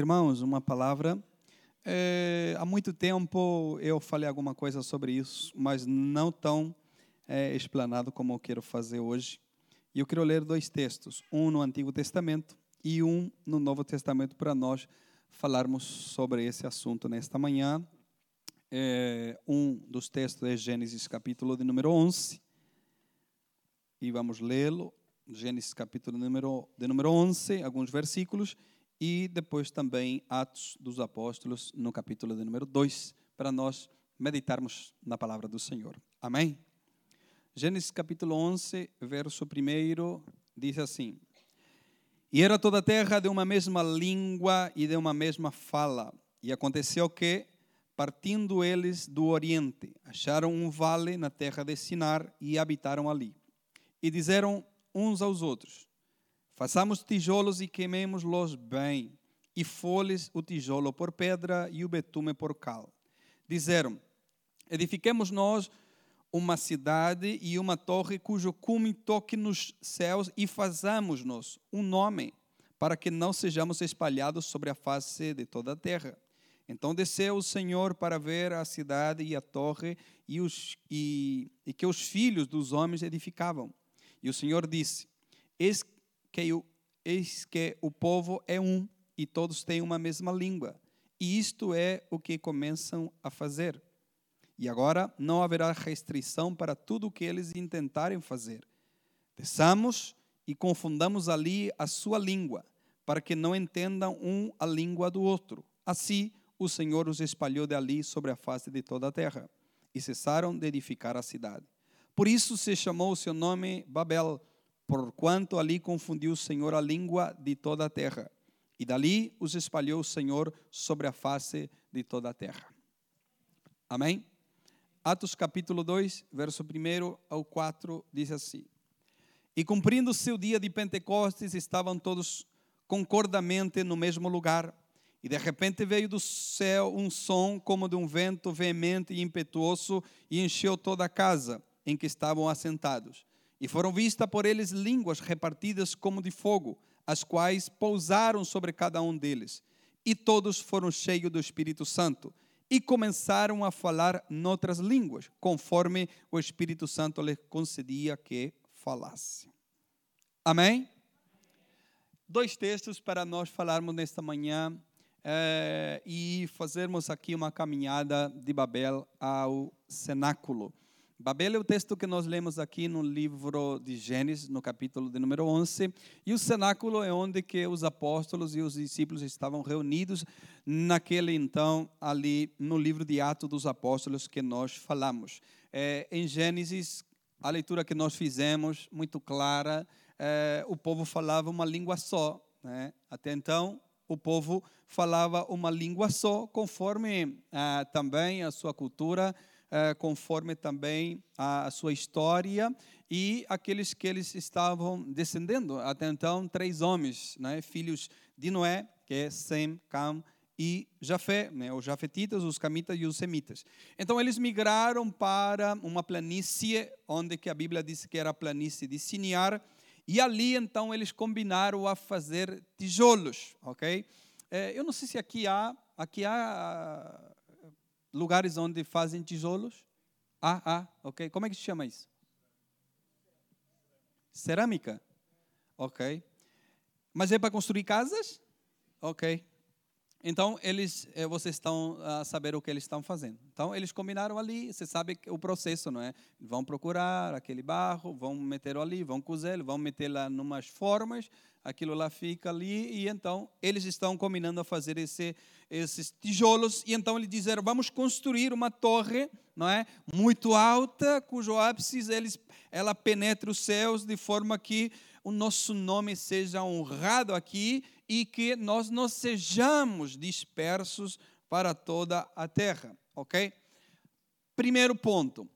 Irmãos, uma palavra. É, há muito tempo eu falei alguma coisa sobre isso, mas não tão é, explanado como eu quero fazer hoje. E eu quero ler dois textos, um no Antigo Testamento e um no Novo Testamento, para nós falarmos sobre esse assunto nesta manhã. É, um dos textos é Gênesis, capítulo de número 11. E vamos lê-lo. Gênesis, capítulo de número, de número 11, alguns versículos e depois também Atos dos Apóstolos, no capítulo de número 2, para nós meditarmos na palavra do Senhor. Amém? Gênesis capítulo 11, verso 1, diz assim: E era toda a terra de uma mesma língua e de uma mesma fala. E aconteceu que, partindo eles do oriente, acharam um vale na terra de Sinar e habitaram ali. E disseram uns aos outros: Façamos tijolos e queimemos-los bem, e folhes o tijolo por pedra e o betume por cal. Disseram: Edifiquemos nós uma cidade e uma torre cujo cume toque nos céus e façamos-nos um nome, para que não sejamos espalhados sobre a face de toda a terra. Então desceu o Senhor para ver a cidade e a torre e, os, e, e que os filhos dos homens edificavam. E o Senhor disse: Eis que o, eis que o povo é um e todos têm uma mesma língua. E isto é o que começam a fazer. E agora não haverá restrição para tudo o que eles intentarem fazer. Desçamos e confundamos ali a sua língua, para que não entendam um a língua do outro. Assim, o Senhor os espalhou dali sobre a face de toda a terra, e cessaram de edificar a cidade. Por isso se chamou o seu nome Babel, porquanto ali confundiu o Senhor a língua de toda a terra. E dali os espalhou o Senhor sobre a face de toda a terra. Amém? Atos capítulo 2, verso 1 ao 4, diz assim: E cumprindo seu dia de Pentecostes, estavam todos concordamente no mesmo lugar. E de repente veio do céu um som como de um vento veemente e impetuoso e encheu toda a casa em que estavam assentados. E foram vistas por eles línguas repartidas como de fogo, as quais pousaram sobre cada um deles. E todos foram cheios do Espírito Santo e começaram a falar noutras línguas, conforme o Espírito Santo lhes concedia que falasse. Amém? Dois textos para nós falarmos nesta manhã é, e fazermos aqui uma caminhada de Babel ao cenáculo. Babel é o texto que nós lemos aqui no livro de Gênesis, no capítulo de número 11, e o cenáculo é onde que os apóstolos e os discípulos estavam reunidos naquele então ali no livro de Atos dos Apóstolos que nós falamos. É, em Gênesis, a leitura que nós fizemos muito clara, é, o povo falava uma língua só, né? Até então o povo falava uma língua só, conforme ah, também a sua cultura eh, conforme também a sua história e aqueles que eles estavam descendendo. Até então, três homens, né, filhos de Noé, que é Sem, Cam e Jafé, né, os jafetitas, os camitas e os semitas. Então eles migraram para uma planície onde que a Bíblia diz que era a planície de Siniar, e ali então eles combinaram a fazer tijolos, ok? É, eu não sei se aqui há, aqui há lugares onde fazem tijolos? Ah, ah, ok. Como é que se chama isso? Cerâmica? Ok. Mas é para construir casas? Ok. Então, eles, eh, vocês estão a saber o que eles estão fazendo. Então, eles combinaram ali, você sabe o processo, não é? Vão procurar aquele barro, vão meter ali, vão cozer, vão meter lá numas formas, aquilo lá fica ali, e então eles estão combinando a fazer esse, esses tijolos, e então eles disseram, vamos construir uma torre, não é? Muito alta, cujo ápice eles, ela penetra os céus, de forma que o nosso nome seja honrado aqui, e que nós não sejamos dispersos para toda a terra, ok? Primeiro ponto.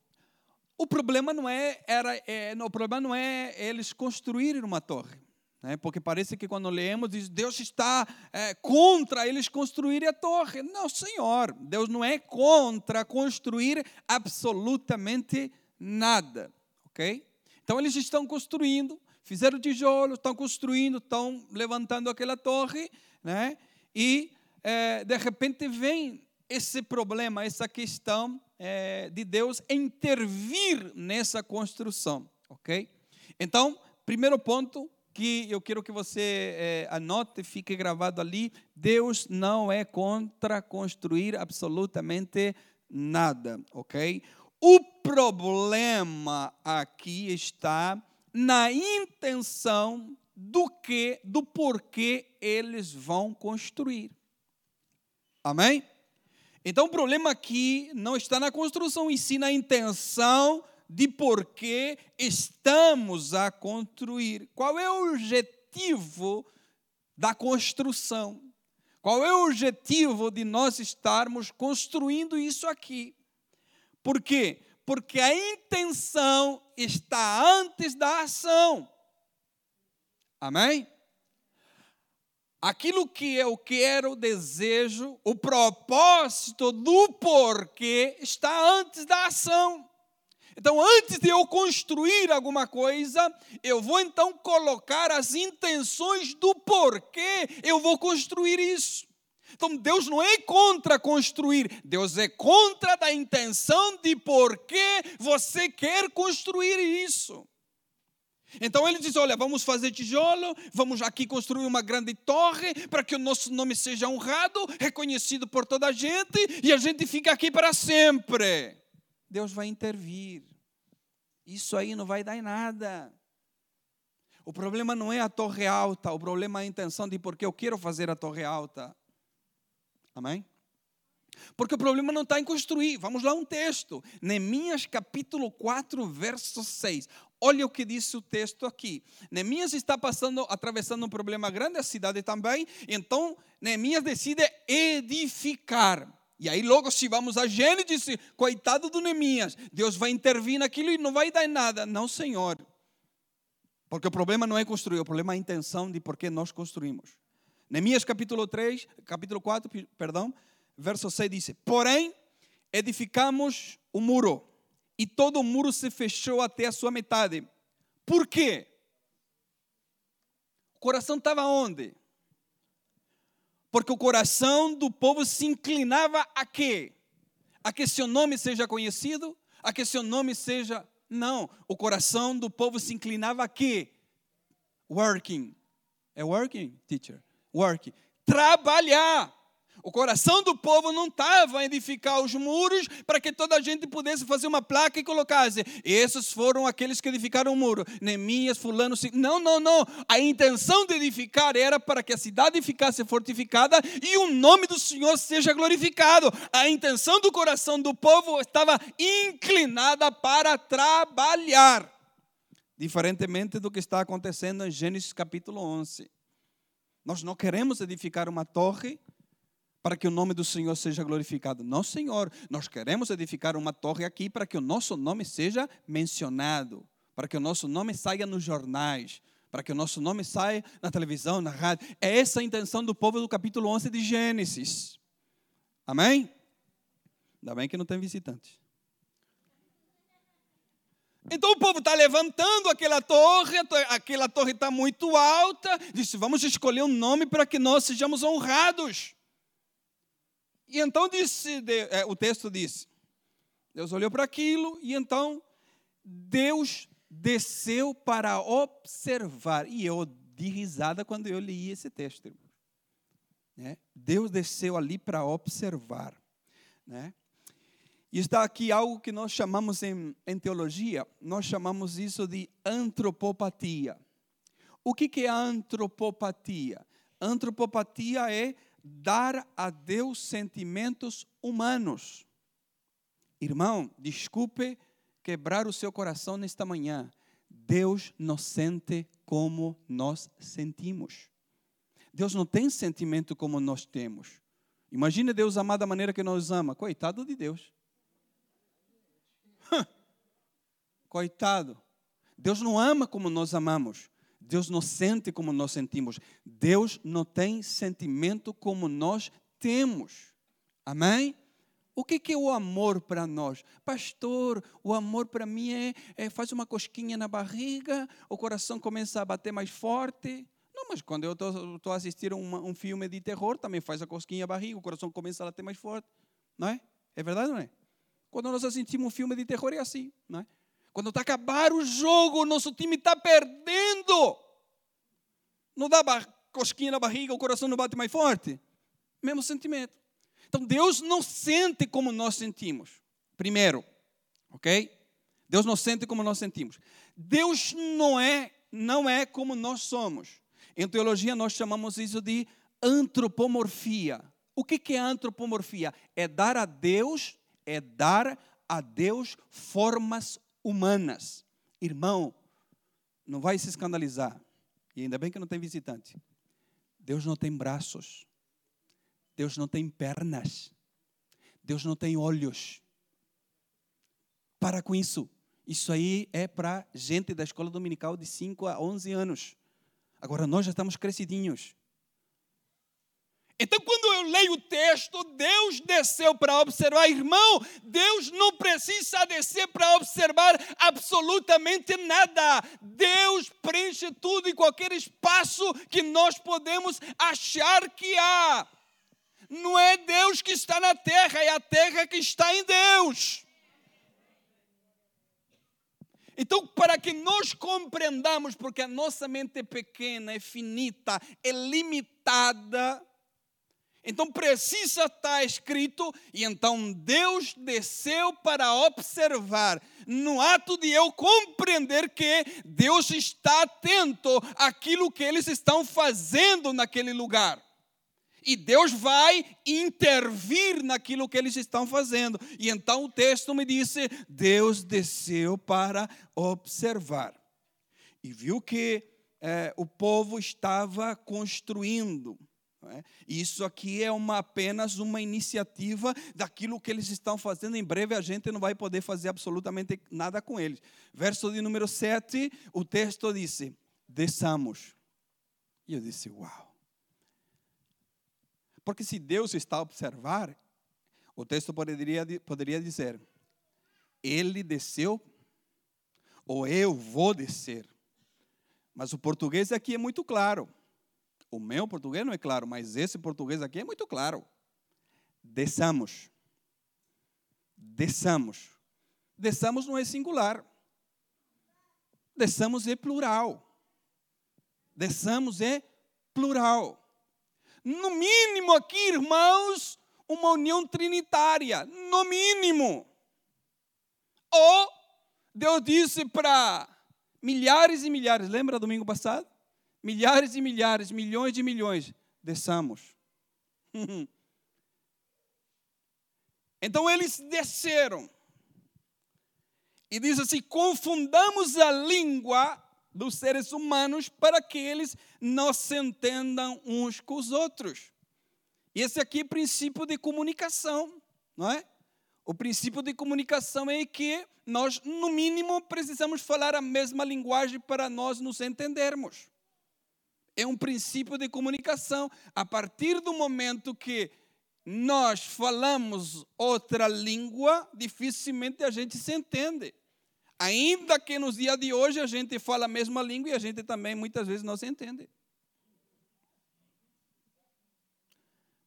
O problema não é, era, é, o problema não é eles construírem uma torre. Né? Porque parece que quando lemos, diz, Deus está é, contra eles construírem a torre. Não, Senhor, Deus não é contra construir absolutamente nada. Ok? Então eles estão construindo, fizeram tijolo, estão construindo, estão levantando aquela torre, né? E, é, de repente, vem esse problema, essa questão é, de Deus intervir nessa construção, ok? Então, primeiro ponto que eu quero que você é, anote, fique gravado ali: Deus não é contra construir absolutamente nada, ok? O problema aqui está na intenção do que, do porquê eles vão construir. Amém? Então o problema aqui não está na construção, e sim na intenção de por que estamos a construir. Qual é o objetivo da construção? Qual é o objetivo de nós estarmos construindo isso aqui? Por quê? Porque a intenção está antes da ação. Amém? Aquilo que eu quero, desejo, o propósito do porquê está antes da ação. Então, antes de eu construir alguma coisa, eu vou então colocar as intenções do porquê eu vou construir isso. Então, Deus não é contra construir, Deus é contra da intenção de por que você quer construir isso. Então ele diz: Olha, vamos fazer tijolo, vamos aqui construir uma grande torre para que o nosso nome seja honrado, reconhecido por toda a gente e a gente fica aqui para sempre. Deus vai intervir. Isso aí não vai dar em nada. O problema não é a torre alta, o problema é a intenção de por que eu quero fazer a torre alta. Amém? Porque o problema não está em construir. Vamos lá um texto. Neemias capítulo 4, verso 6. Olha o que diz o texto aqui. Neemias está passando, atravessando um problema grande, a cidade também. Então, Neemias decide edificar. E aí logo se vamos a Gênesis, coitado do Neemias, Deus vai intervir naquilo e não vai dar nada. Não, Senhor. Porque o problema não é construir, o problema é a intenção de por que nós construímos. Neemias capítulo 3, capítulo 4, perdão, verso 6 diz: Porém, edificamos o muro, e todo o muro se fechou até a sua metade. Por quê? O coração estava onde? Porque o coração do povo se inclinava a quê? A que seu nome seja conhecido? A que seu nome seja. Não, o coração do povo se inclinava a quê? Working. É working, teacher? Work. Trabalhar. O coração do povo não estava a edificar os muros para que toda a gente pudesse fazer uma placa e colocasse. Esses foram aqueles que edificaram o muro. Neemias, fulano. Não, não, não. A intenção de edificar era para que a cidade ficasse fortificada e o nome do Senhor seja glorificado. A intenção do coração do povo estava inclinada para trabalhar. Diferentemente do que está acontecendo em Gênesis capítulo 11. Nós não queremos edificar uma torre para que o nome do Senhor seja glorificado. Não, Senhor, nós queremos edificar uma torre aqui para que o nosso nome seja mencionado, para que o nosso nome saia nos jornais, para que o nosso nome saia na televisão, na rádio. É essa a intenção do povo do capítulo 11 de Gênesis. Amém? Ainda bem que não tem visitantes. Então o povo está levantando aquela torre, aquela torre está muito alta. Disse: vamos escolher um nome para que nós sejamos honrados. E então disse, é, o texto diz: Deus olhou para aquilo e então Deus desceu para observar. E eu di risada quando eu li esse texto. Né? Deus desceu ali para observar. Né? E está aqui algo que nós chamamos em, em teologia, nós chamamos isso de antropopatia. O que, que é antropopatia? Antropopatia é dar a Deus sentimentos humanos. Irmão, desculpe quebrar o seu coração nesta manhã. Deus não sente como nós sentimos. Deus não tem sentimento como nós temos. Imagine Deus amar da maneira que nos ama. Coitado de Deus. Coitado. Deus não ama como nós amamos. Deus não sente como nós sentimos. Deus não tem sentimento como nós temos. Amém? O que, é o amor para nós? Pastor, o amor para mim é, é, faz uma cosquinha na barriga, o coração começa a bater mais forte. Não, mas quando eu estou a assistir uma, um filme de terror, também faz a cosquinha a barriga, o coração começa a bater mais forte. Não é? É verdade ou não é? Quando nós assistimos um filme de terror é assim, não é? Quando está acabar o jogo, nosso time está perdendo. Não dá cosquinha na barriga, o coração não bate mais forte? Mesmo sentimento. Então Deus não sente como nós sentimos. Primeiro, ok? Deus não sente como nós sentimos. Deus não é, não é como nós somos. Em teologia nós chamamos isso de antropomorfia. O que é antropomorfia? É dar a Deus, é dar a Deus formas humanas. Irmão, não vai se escandalizar. E ainda bem que não tem visitante. Deus não tem braços. Deus não tem pernas. Deus não tem olhos. Para com isso. Isso aí é para gente da escola dominical de 5 a 11 anos. Agora nós já estamos crescidinhos. Então, quando eu leio o texto, Deus desceu para observar, irmão, Deus não precisa descer para observar absolutamente nada. Deus preenche tudo em qualquer espaço que nós podemos achar que há. Não é Deus que está na terra, é a terra que está em Deus. Então, para que nós compreendamos, porque a nossa mente é pequena, é finita, é limitada, então precisa estar escrito, e então Deus desceu para observar, no ato de eu compreender que Deus está atento àquilo que eles estão fazendo naquele lugar. E Deus vai intervir naquilo que eles estão fazendo. E então o texto me disse: Deus desceu para observar. E viu que eh, o povo estava construindo é? Isso aqui é uma, apenas uma iniciativa daquilo que eles estão fazendo. Em breve a gente não vai poder fazer absolutamente nada com eles. Verso de número 7, o texto disse: desçamos. E eu disse: Uau! Porque se Deus está a observar, o texto poderia, poderia dizer: Ele desceu, ou eu vou descer. Mas o português aqui é muito claro. O meu português não é claro, mas esse português aqui é muito claro. Desçamos. Desçamos. Desçamos não é singular. Desçamos é plural. Desçamos é plural. No mínimo aqui, irmãos, uma união trinitária. No mínimo. Ou Deus disse para milhares e milhares, lembra domingo passado? Milhares e milhares, milhões de milhões, desçamos. então eles desceram. E diz assim: confundamos a língua dos seres humanos para que eles não se entendam uns com os outros. E esse aqui é o princípio de comunicação, não é? O princípio de comunicação é que nós, no mínimo, precisamos falar a mesma linguagem para nós nos entendermos é um princípio de comunicação. A partir do momento que nós falamos outra língua, dificilmente a gente se entende. Ainda que nos dias de hoje a gente fala a mesma língua e a gente também muitas vezes não se entende.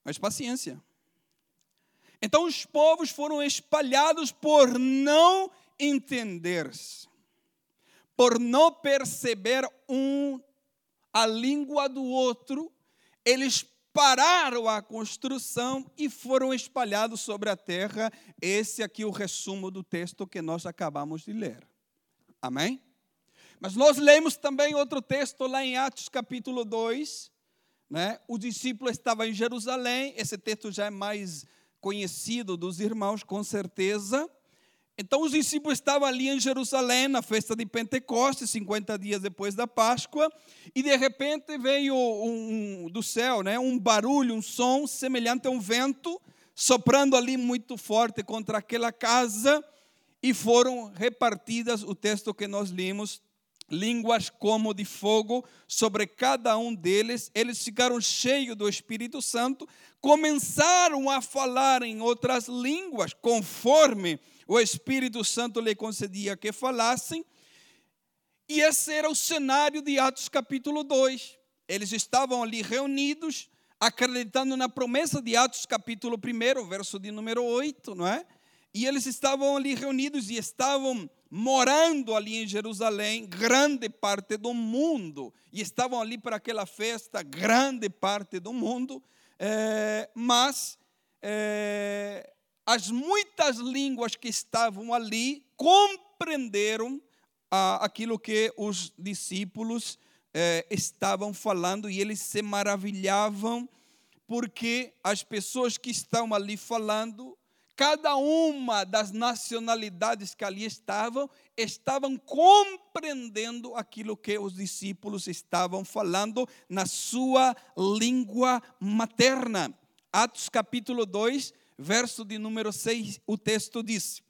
Mas paciência. Então os povos foram espalhados por não entender-se, por não perceber um a língua do outro, eles pararam a construção e foram espalhados sobre a terra. Esse aqui é o resumo do texto que nós acabamos de ler. Amém? Mas nós lemos também outro texto lá em Atos capítulo 2. Né? O discípulo estava em Jerusalém, esse texto já é mais conhecido dos irmãos, com certeza. Então os discípulos estavam ali em Jerusalém, na festa de Pentecostes, 50 dias depois da Páscoa, e de repente veio um, do céu né, um barulho, um som semelhante a um vento, soprando ali muito forte contra aquela casa, e foram repartidas, o texto que nós lemos, línguas como de fogo sobre cada um deles. Eles ficaram cheios do Espírito Santo, começaram a falar em outras línguas, conforme o Espírito Santo lhe concedia que falassem. E esse era o cenário de Atos capítulo 2. eles estavam ali reunidos, acreditando na promessa de Atos capítulo 1, verso de número 8, não é? E eles estavam ali reunidos e estavam morando ali em Jerusalém, grande parte do mundo, e estavam ali para aquela festa, grande parte do mundo, é, mas é, as muitas línguas que estavam ali compreenderam ah, aquilo que os discípulos eh, estavam falando e eles se maravilhavam porque as pessoas que estão ali falando, cada uma das nacionalidades que ali estavam, estavam compreendendo aquilo que os discípulos estavam falando na sua língua materna. Atos capítulo 2, verso de número 6, o texto diz: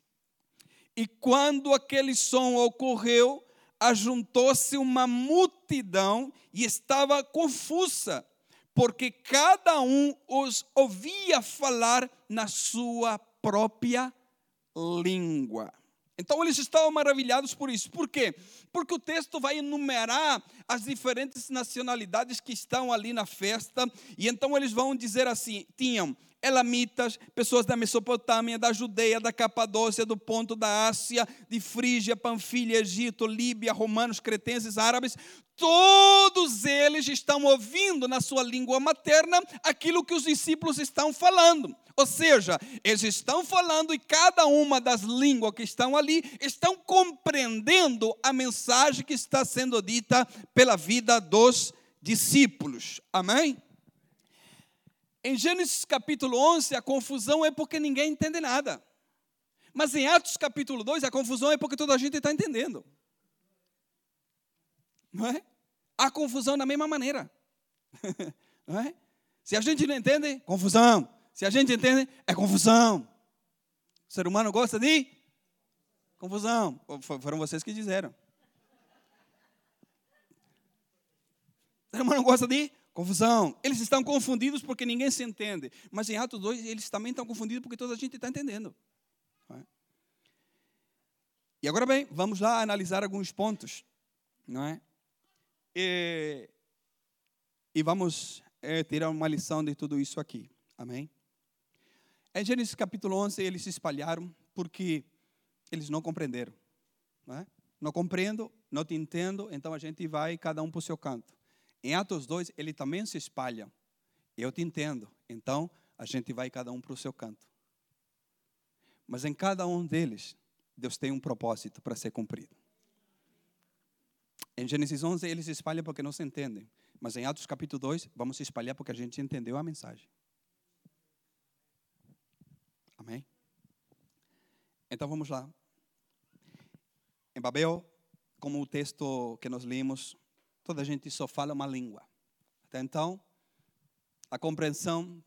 E quando aquele som ocorreu, ajuntou-se uma multidão e estava confusa, porque cada um os ouvia falar na sua própria língua. Então eles estavam maravilhados por isso. Por quê? Porque o texto vai enumerar as diferentes nacionalidades que estão ali na festa, e então eles vão dizer assim: tinham elamitas, pessoas da Mesopotâmia, da Judeia, da Capadócia, do Ponto da Ásia, de Frígia, Panfilha, Egito, Líbia, romanos, cretenses, árabes, todos eles estão ouvindo na sua língua materna aquilo que os discípulos estão falando. Ou seja, eles estão falando e cada uma das línguas que estão ali estão compreendendo a mensagem que está sendo dita pela vida dos discípulos. Amém? Em Gênesis capítulo 11, a confusão é porque ninguém entende nada. Mas em Atos capítulo 2, a confusão é porque toda a gente está entendendo. Não é? Há confusão da mesma maneira. Não é? Se a gente não entende, confusão. Se a gente entende, é confusão. O ser humano gosta de confusão. Foram vocês que disseram. O ser humano gosta de Confusão. Eles estão confundidos porque ninguém se entende. Mas em Atos 2, eles também estão confundidos porque toda a gente está entendendo. É? E agora bem, vamos lá analisar alguns pontos. Não é? E, e vamos é, tirar uma lição de tudo isso aqui. Amém? Em Gênesis capítulo 11, eles se espalharam porque eles não compreenderam. Não, é? não compreendo, não te entendo, então a gente vai cada um para o seu canto. Em Atos 2, ele também se espalha. Eu te entendo. Então, a gente vai cada um para o seu canto. Mas em cada um deles, Deus tem um propósito para ser cumprido. Em Gênesis 11, ele se espalha porque não se entendem. Mas em Atos capítulo 2, vamos se espalhar porque a gente entendeu a mensagem. Amém? Então vamos lá. Em Babel, como o texto que nós lemos, toda a gente só fala uma língua. Até então, a compreensão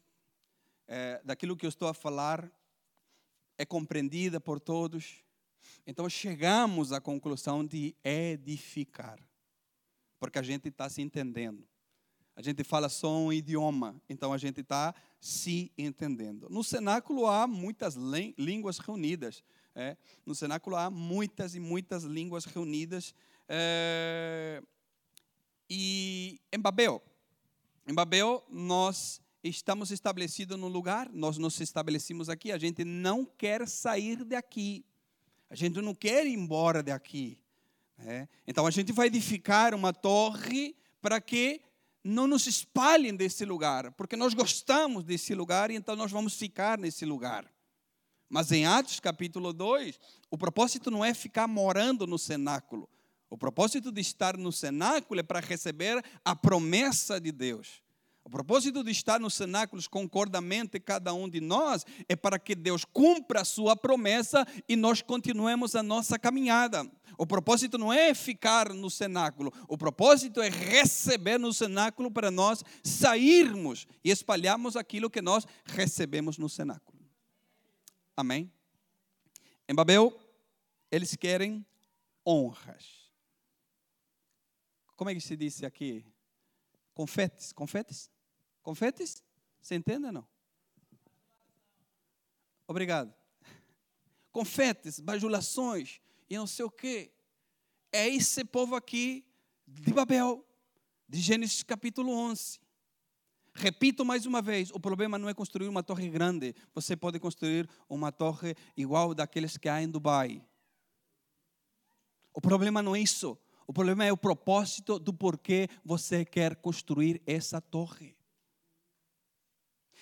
é, daquilo que eu estou a falar é compreendida por todos. Então, chegamos à conclusão de edificar, porque a gente está se entendendo. A gente fala só um idioma, então a gente está se entendendo. No cenáculo há muitas línguas reunidas. É? No cenáculo há muitas e muitas línguas reunidas. É e em Babel, em Babel nós estamos estabelecidos num lugar, nós nos estabelecemos aqui, a gente não quer sair daqui, a gente não quer ir embora daqui. Né? Então a gente vai edificar uma torre para que não nos espalhem desse lugar, porque nós gostamos desse lugar e então nós vamos ficar nesse lugar. Mas em Atos capítulo 2, o propósito não é ficar morando no cenáculo. O propósito de estar no cenáculo é para receber a promessa de Deus. O propósito de estar nos cenáculos concordamente cada um de nós é para que Deus cumpra a sua promessa e nós continuemos a nossa caminhada. O propósito não é ficar no cenáculo, o propósito é receber no cenáculo para nós sairmos e espalharmos aquilo que nós recebemos no cenáculo. Amém? Em Babel, eles querem honras. Como é que se disse aqui? Confetes, confetes? Confetes? Você entende ou não? Obrigado. Confetes, bajulações e não sei o quê. É esse povo aqui de Babel. de Gênesis capítulo 11. Repito mais uma vez: o problema não é construir uma torre grande, você pode construir uma torre igual daqueles que há em Dubai. O problema não é isso. O problema é o propósito do porquê você quer construir essa torre.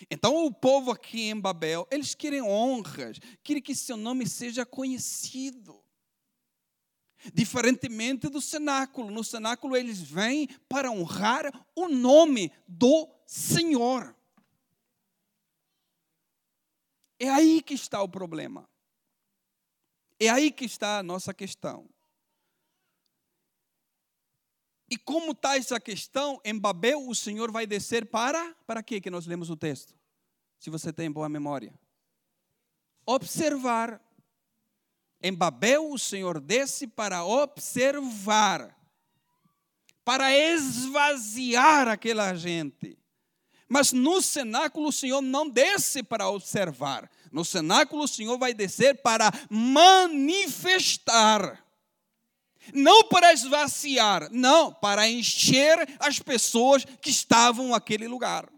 Então, o povo aqui em Babel, eles querem honras, querem que seu nome seja conhecido. Diferentemente do cenáculo. No cenáculo, eles vêm para honrar o nome do Senhor. É aí que está o problema. É aí que está a nossa questão. E como está essa questão, em Babel o Senhor vai descer para. Para quê que nós lemos o texto? Se você tem boa memória. Observar. Em Babel o Senhor desce para observar, para esvaziar aquela gente. Mas no cenáculo o Senhor não desce para observar. No cenáculo o Senhor vai descer para manifestar. Não para esvaziar, não, para encher as pessoas que estavam naquele lugar.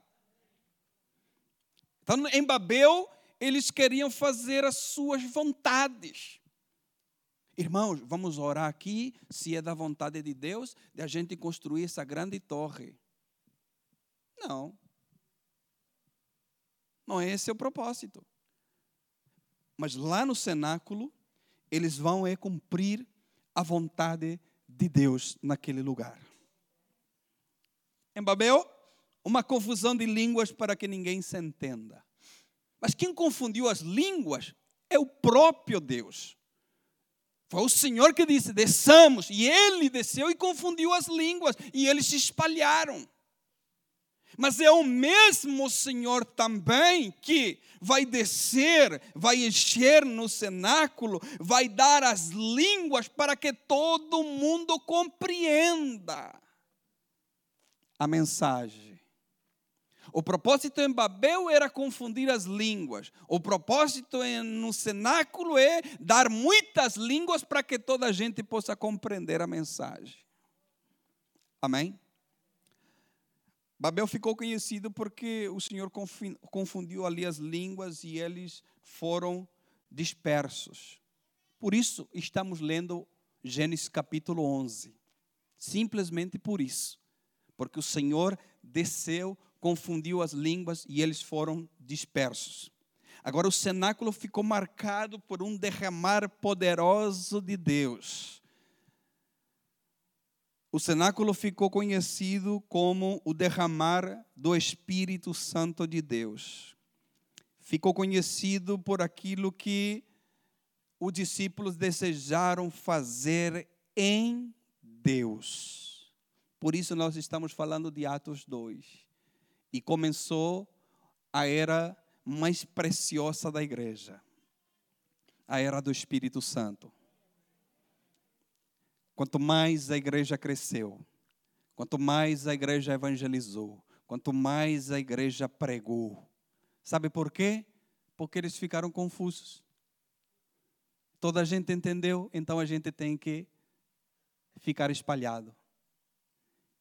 Então, em Babel, eles queriam fazer as suas vontades. Irmãos, vamos orar aqui, se é da vontade de Deus, de a gente construir essa grande torre. Não. Não é esse o propósito. Mas lá no cenáculo, eles vão é cumprir a vontade de Deus naquele lugar. Em Babel, uma confusão de línguas para que ninguém se entenda. Mas quem confundiu as línguas é o próprio Deus. Foi o Senhor que disse: desçamos, e ele desceu e confundiu as línguas, e eles se espalharam. Mas é o mesmo Senhor também que vai descer, vai encher no cenáculo, vai dar as línguas para que todo mundo compreenda a mensagem. O propósito em Babel era confundir as línguas. O propósito no cenáculo é dar muitas línguas para que toda a gente possa compreender a mensagem. Amém? Babel ficou conhecido porque o Senhor confundiu ali as línguas e eles foram dispersos. Por isso estamos lendo Gênesis capítulo 11. Simplesmente por isso. Porque o Senhor desceu, confundiu as línguas e eles foram dispersos. Agora o cenáculo ficou marcado por um derramar poderoso de Deus o cenáculo ficou conhecido como o derramar do Espírito Santo de Deus. Ficou conhecido por aquilo que os discípulos desejaram fazer em Deus. Por isso nós estamos falando de Atos 2. E começou a era mais preciosa da igreja a era do Espírito Santo. Quanto mais a igreja cresceu, quanto mais a igreja evangelizou, quanto mais a igreja pregou. Sabe por quê? Porque eles ficaram confusos. Toda a gente entendeu, então a gente tem que ficar espalhado.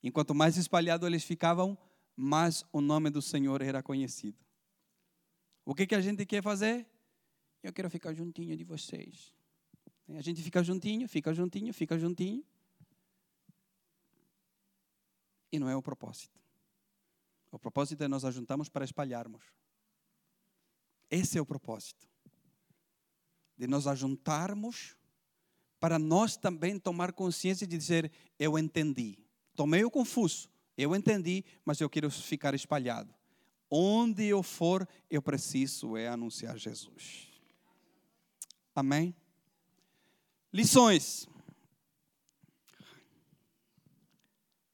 Enquanto mais espalhado eles ficavam, mais o nome do Senhor era conhecido. O que, que a gente quer fazer? Eu quero ficar juntinho de vocês. A gente fica juntinho, fica juntinho, fica juntinho. E não é o propósito. O propósito é nós ajuntamos para espalharmos. Esse é o propósito. De nós ajuntarmos para nós também tomar consciência de dizer: Eu entendi. Tomei o confuso, eu entendi, mas eu quero ficar espalhado. Onde eu for, eu preciso é anunciar Jesus. Amém? Lições.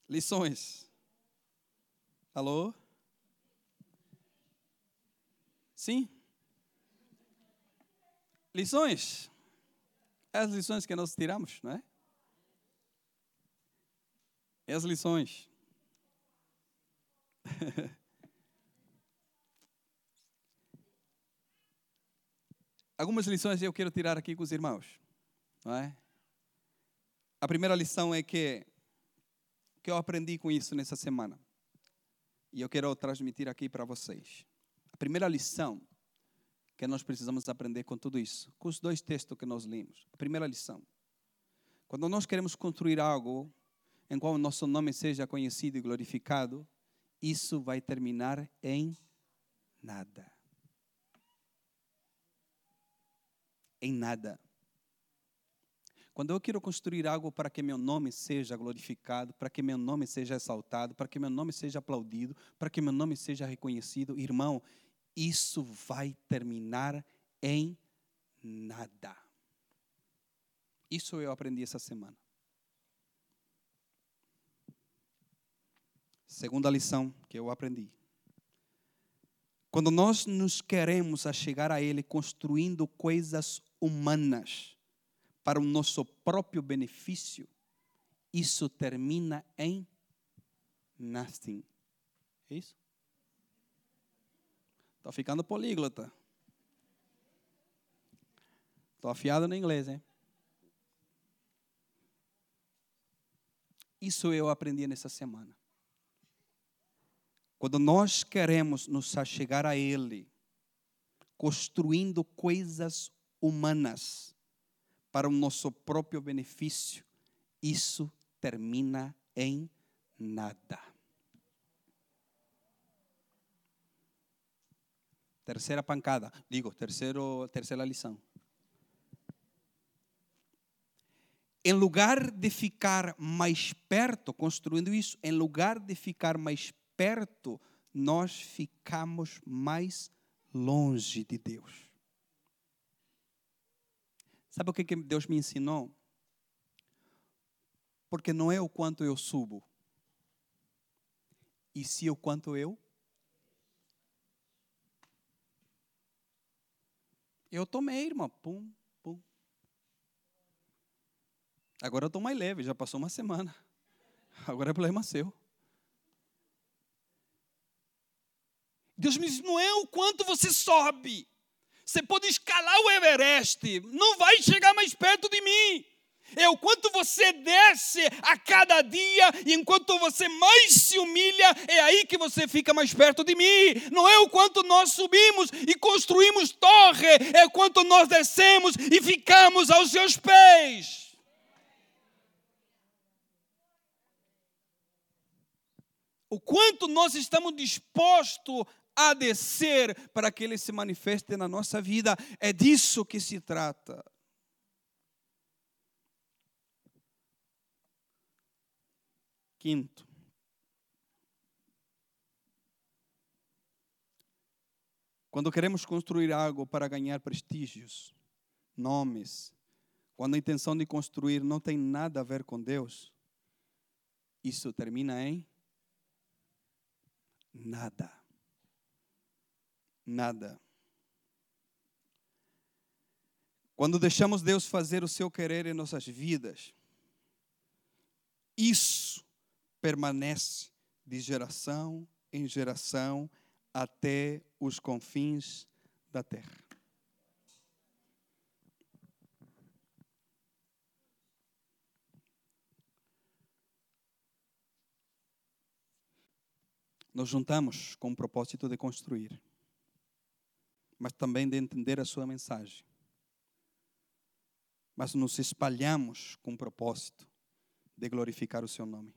Lições. Alô? Sim? Lições. É as lições que nós tiramos, não é? É as lições. Algumas lições eu quero tirar aqui com os irmãos. Não é? A primeira lição é que que eu aprendi com isso nessa semana. E eu quero transmitir aqui para vocês. A primeira lição que nós precisamos aprender com tudo isso, com os dois textos que nós lemos. A primeira lição. Quando nós queremos construir algo em qual nosso nome seja conhecido e glorificado, isso vai terminar em nada. Em nada. Quando eu quero construir algo para que meu nome seja glorificado, para que meu nome seja exaltado, para que meu nome seja aplaudido, para que meu nome seja reconhecido, irmão, isso vai terminar em nada. Isso eu aprendi essa semana. Segunda lição que eu aprendi. Quando nós nos queremos a chegar a Ele construindo coisas humanas para o nosso próprio benefício, isso termina em nothing. É isso? Estou ficando políglota. Estou afiado no inglês, hein? Isso eu aprendi nessa semana. Quando nós queremos nos achegar a Ele, construindo coisas humanas para o nosso próprio benefício, isso termina em nada. Terceira pancada, digo, terceiro, terceira lição. Em lugar de ficar mais perto, construindo isso, em lugar de ficar mais perto, nós ficamos mais longe de Deus. Sabe o que Deus me ensinou? Porque não é o quanto eu subo, e sim o quanto eu. Eu tomei, irmão, pum, pum. Agora eu estou mais leve, já passou uma semana. Agora é problema seu. Deus me diz: não é o quanto você sobe. Você pode escalar o Everest, não vai chegar mais perto de mim. É o quanto você desce a cada dia, e enquanto você mais se humilha, é aí que você fica mais perto de mim. Não é o quanto nós subimos e construímos torre, é o quanto nós descemos e ficamos aos seus pés. O quanto nós estamos dispostos a descer para que ele se manifeste na nossa vida. É disso que se trata. Quinto. Quando queremos construir algo para ganhar prestígios, nomes, quando a intenção de construir não tem nada a ver com Deus, isso termina em nada nada. Quando deixamos Deus fazer o seu querer em nossas vidas, isso permanece de geração em geração até os confins da terra. Nos juntamos com o propósito de construir mas também de entender a sua mensagem. Mas nos espalhamos com o propósito de glorificar o seu nome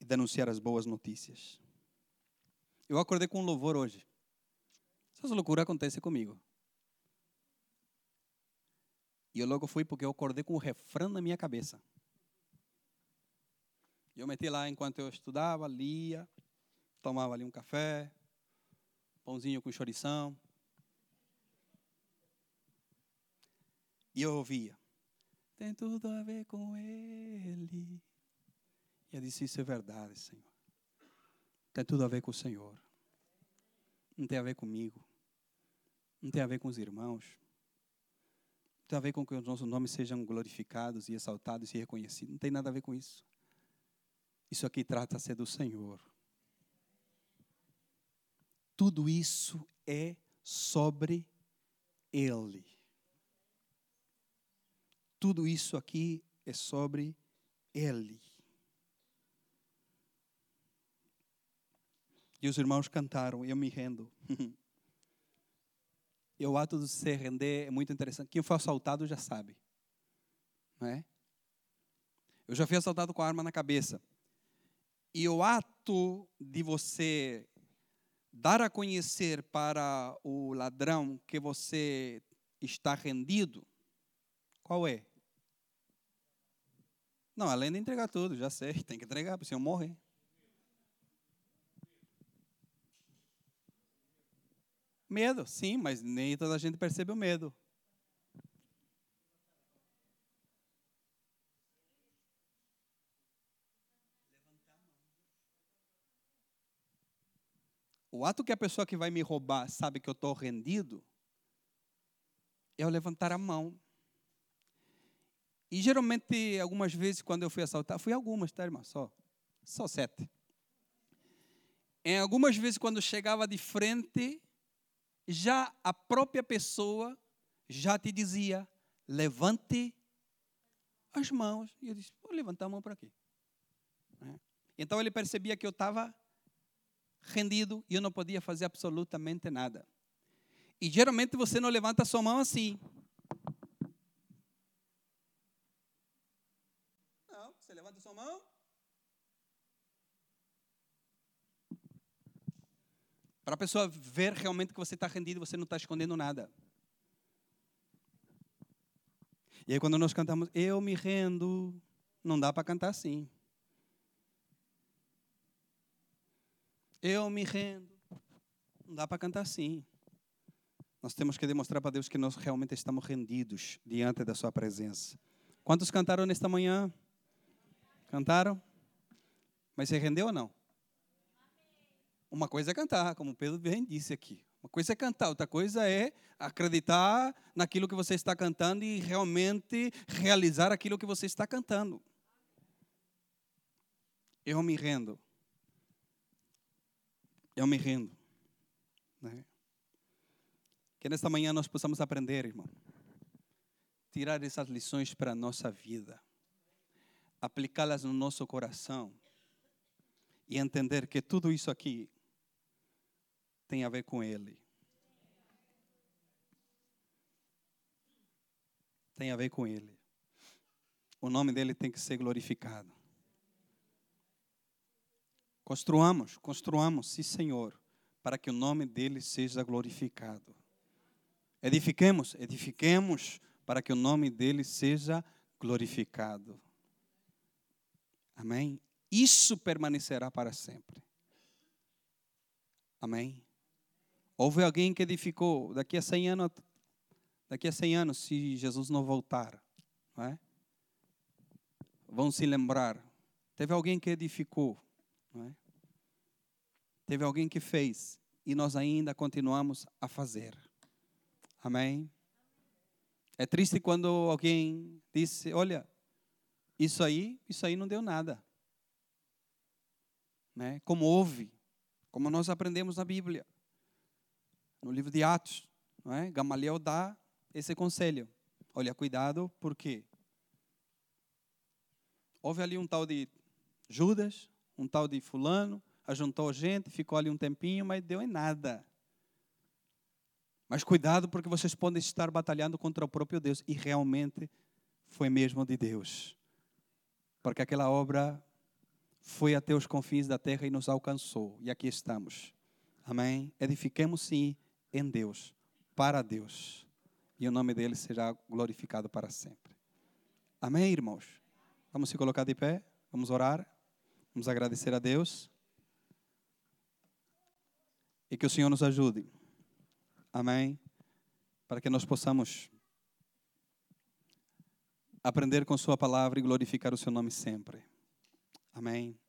e denunciar as boas notícias. Eu acordei com um louvor hoje. Essas loucuras acontecem comigo. E eu logo fui porque eu acordei com o refrão na minha cabeça. Eu meti lá enquanto eu estudava, lia, tomava ali um café, pãozinho com chorição. E eu ouvia, tem tudo a ver com Ele. E eu disse, isso é verdade, Senhor. Tem tudo a ver com o Senhor. Não tem a ver comigo. Não tem a ver com os irmãos. Não tem a ver com que os nossos nomes sejam glorificados e exaltados e reconhecidos. Não tem nada a ver com isso. Isso aqui trata-se do Senhor tudo isso é sobre Ele. Tudo isso aqui é sobre Ele. E os irmãos cantaram, eu me rendo. e o ato de se render é muito interessante. Quem foi assaltado já sabe. Não é? Eu já fui assaltado com a arma na cabeça. E o ato de você dar a conhecer para o ladrão que você está rendido, qual é? Não, além de entregar tudo, já sei, tem que entregar, para o senhor morrer. Medo, sim, mas nem toda a gente percebe o medo. O ato que a pessoa que vai me roubar sabe que eu estou rendido é eu levantar a mão. E geralmente, algumas vezes, quando eu fui assaltar, fui algumas, tá, irmã? Só, só sete. Em algumas vezes, quando chegava de frente, já a própria pessoa já te dizia: levante as mãos. E eu disse: vou levantar a mão para quê? Né? Então ele percebia que eu estava rendido e eu não podia fazer absolutamente nada. E geralmente você não levanta sua mão assim. Não, você levanta sua mão Para a pessoa ver realmente que você está rendido, você não está escondendo nada. E aí quando nós cantamos, eu me rendo, não dá para cantar assim. Eu me rendo. Não dá para cantar assim. Nós temos que demonstrar para Deus que nós realmente estamos rendidos diante da Sua presença. Quantos cantaram nesta manhã? Cantaram? Mas você rendeu ou não? Uma coisa é cantar, como Pedro bem disse aqui. Uma coisa é cantar, outra coisa é acreditar naquilo que você está cantando e realmente realizar aquilo que você está cantando. Eu me rendo. Eu me rendo. Né? Que nesta manhã nós possamos aprender, irmão. Tirar essas lições para a nossa vida. Aplicá-las no nosso coração. E entender que tudo isso aqui tem a ver com Ele. Tem a ver com Ele. O nome dele tem que ser glorificado. Construamos, construamos, sim, Senhor, para que o nome dele seja glorificado. Edifiquemos, edifiquemos para que o nome dele seja glorificado. Amém? Isso permanecerá para sempre. Amém? Houve alguém que edificou daqui a 100 anos, daqui a 100 anos, se Jesus não voltar, não é? vão se lembrar. Teve alguém que edificou, não é? Teve alguém que fez e nós ainda continuamos a fazer. Amém? É triste quando alguém disse, olha, isso aí, isso aí não deu nada. Né? Como houve, como nós aprendemos na Bíblia no livro de Atos, não é? Gamaliel dá esse conselho. Olha, cuidado, porque houve ali um tal de Judas, um tal de fulano, ajuntou gente, ficou ali um tempinho, mas deu em nada. Mas cuidado, porque vocês podem estar batalhando contra o próprio Deus. E realmente foi mesmo de Deus. Porque aquela obra foi até os confins da terra e nos alcançou. E aqui estamos. Amém? Edifiquemos sim em Deus, para Deus. E o nome dele será glorificado para sempre. Amém, irmãos? Vamos se colocar de pé, vamos orar, vamos agradecer a Deus. E que o Senhor nos ajude. Amém? Para que nós possamos aprender com Sua palavra e glorificar o Seu nome sempre. Amém?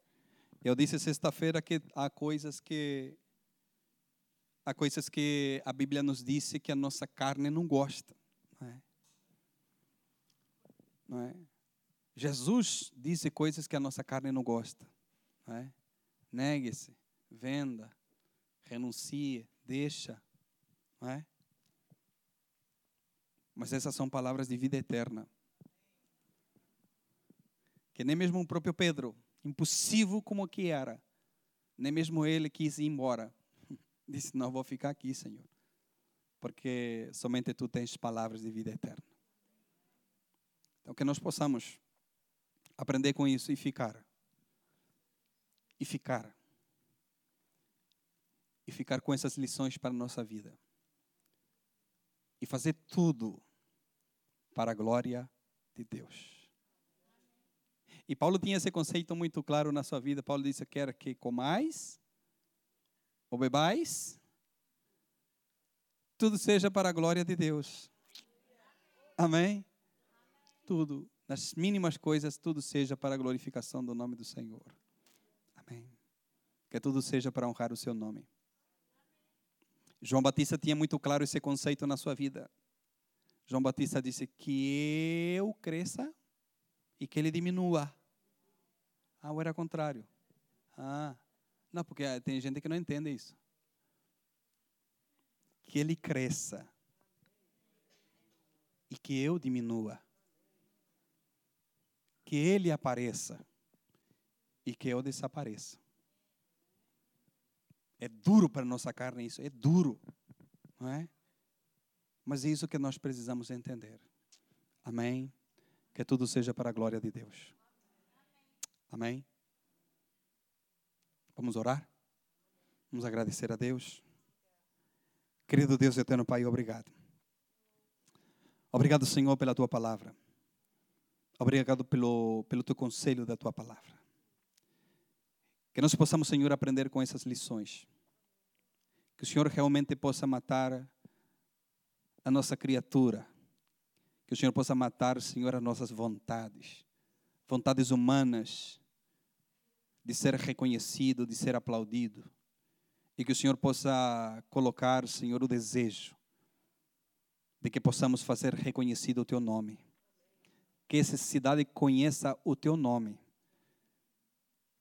Eu disse sexta-feira que há coisas que há coisas que a Bíblia nos disse que a nossa carne não gosta. Não é? Não é? Jesus disse coisas que a nossa carne não gosta. Não é? Negue-se, venda, renuncie, deixa. Não é? Mas essas são palavras de vida eterna. Que nem mesmo o próprio Pedro, impossível como que era, Nem mesmo ele quis ir embora. Disse: Não, vou ficar aqui, Senhor, porque somente tu tens palavras de vida eterna. Então, que nós possamos aprender com isso e ficar. E ficar. E ficar com essas lições para a nossa vida. E fazer tudo para a glória de Deus. E Paulo tinha esse conceito muito claro na sua vida. Paulo disse: Quer que comais ou bebais, tudo seja para a glória de Deus. Amém? Tudo, nas mínimas coisas, tudo seja para a glorificação do nome do Senhor. Amém. Que tudo seja para honrar o seu nome. João Batista tinha muito claro esse conceito na sua vida. João Batista disse que eu cresça e que ele diminua. Ah, ou era contrário? Ah, não, porque ah, tem gente que não entende isso. Que ele cresça e que eu diminua. Que ele apareça e que eu desapareça. É duro para nossa carne isso, é duro, não é? Mas é isso que nós precisamos entender. Amém? Que tudo seja para a glória de Deus. Amém? Vamos orar? Vamos agradecer a Deus. Querido Deus eterno Pai, obrigado. Obrigado, Senhor, pela tua palavra. Obrigado pelo, pelo teu conselho da tua palavra. Que nós possamos, Senhor, aprender com essas lições. Que o Senhor realmente possa matar a nossa criatura. Que o Senhor possa matar, Senhor, as nossas vontades, vontades humanas, de ser reconhecido, de ser aplaudido. E que o Senhor possa colocar, Senhor, o desejo de que possamos fazer reconhecido o Teu nome. Que essa cidade conheça o Teu nome.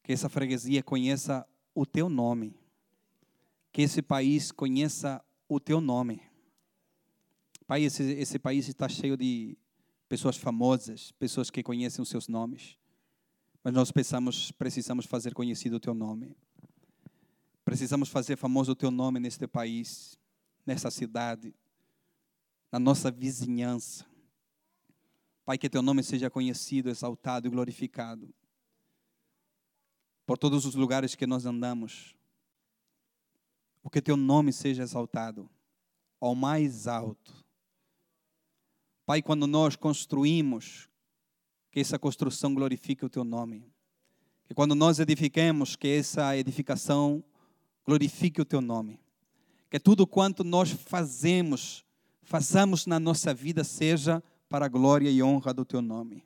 Que essa freguesia conheça o Teu nome. Que esse país conheça o Teu nome Pai, esse, esse país está cheio de pessoas famosas, pessoas que conhecem os seus nomes. Mas nós precisamos, precisamos fazer conhecido o teu nome. Precisamos fazer famoso o teu nome neste país, nessa cidade, na nossa vizinhança. Pai, que teu nome seja conhecido, exaltado e glorificado por todos os lugares que nós andamos. O que teu nome seja exaltado ao mais alto Pai, quando nós construímos, que essa construção glorifique o teu nome. Que quando nós edifiquemos, que essa edificação glorifique o teu nome. Que tudo quanto nós fazemos, façamos na nossa vida seja para a glória e honra do teu nome.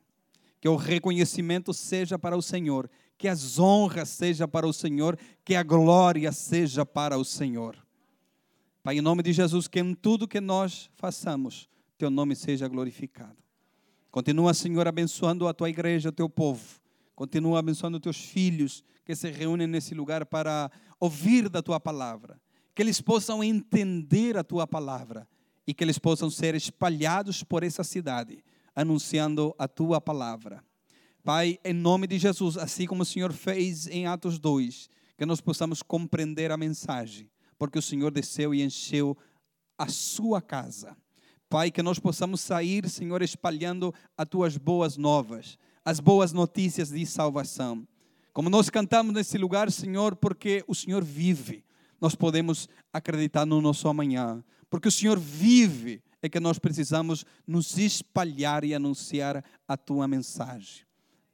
Que o reconhecimento seja para o Senhor, que as honras seja para o Senhor, que a glória seja para o Senhor. Pai, em nome de Jesus, que em tudo que nós façamos, teu nome seja glorificado. Continua, Senhor, abençoando a tua igreja, o teu povo. Continua abençoando teus filhos que se reúnem nesse lugar para ouvir da tua palavra. Que eles possam entender a tua palavra e que eles possam ser espalhados por essa cidade, anunciando a tua palavra. Pai, em nome de Jesus, assim como o Senhor fez em Atos 2, que nós possamos compreender a mensagem, porque o Senhor desceu e encheu a sua casa Pai, que nós possamos sair, Senhor, espalhando as tuas boas novas, as boas notícias de salvação. Como nós cantamos nesse lugar, Senhor, porque o Senhor vive, nós podemos acreditar no nosso amanhã. Porque o Senhor vive, é que nós precisamos nos espalhar e anunciar a tua mensagem.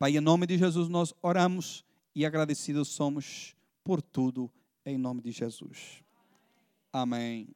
Pai, em nome de Jesus nós oramos e agradecidos somos por tudo, em nome de Jesus. Amém.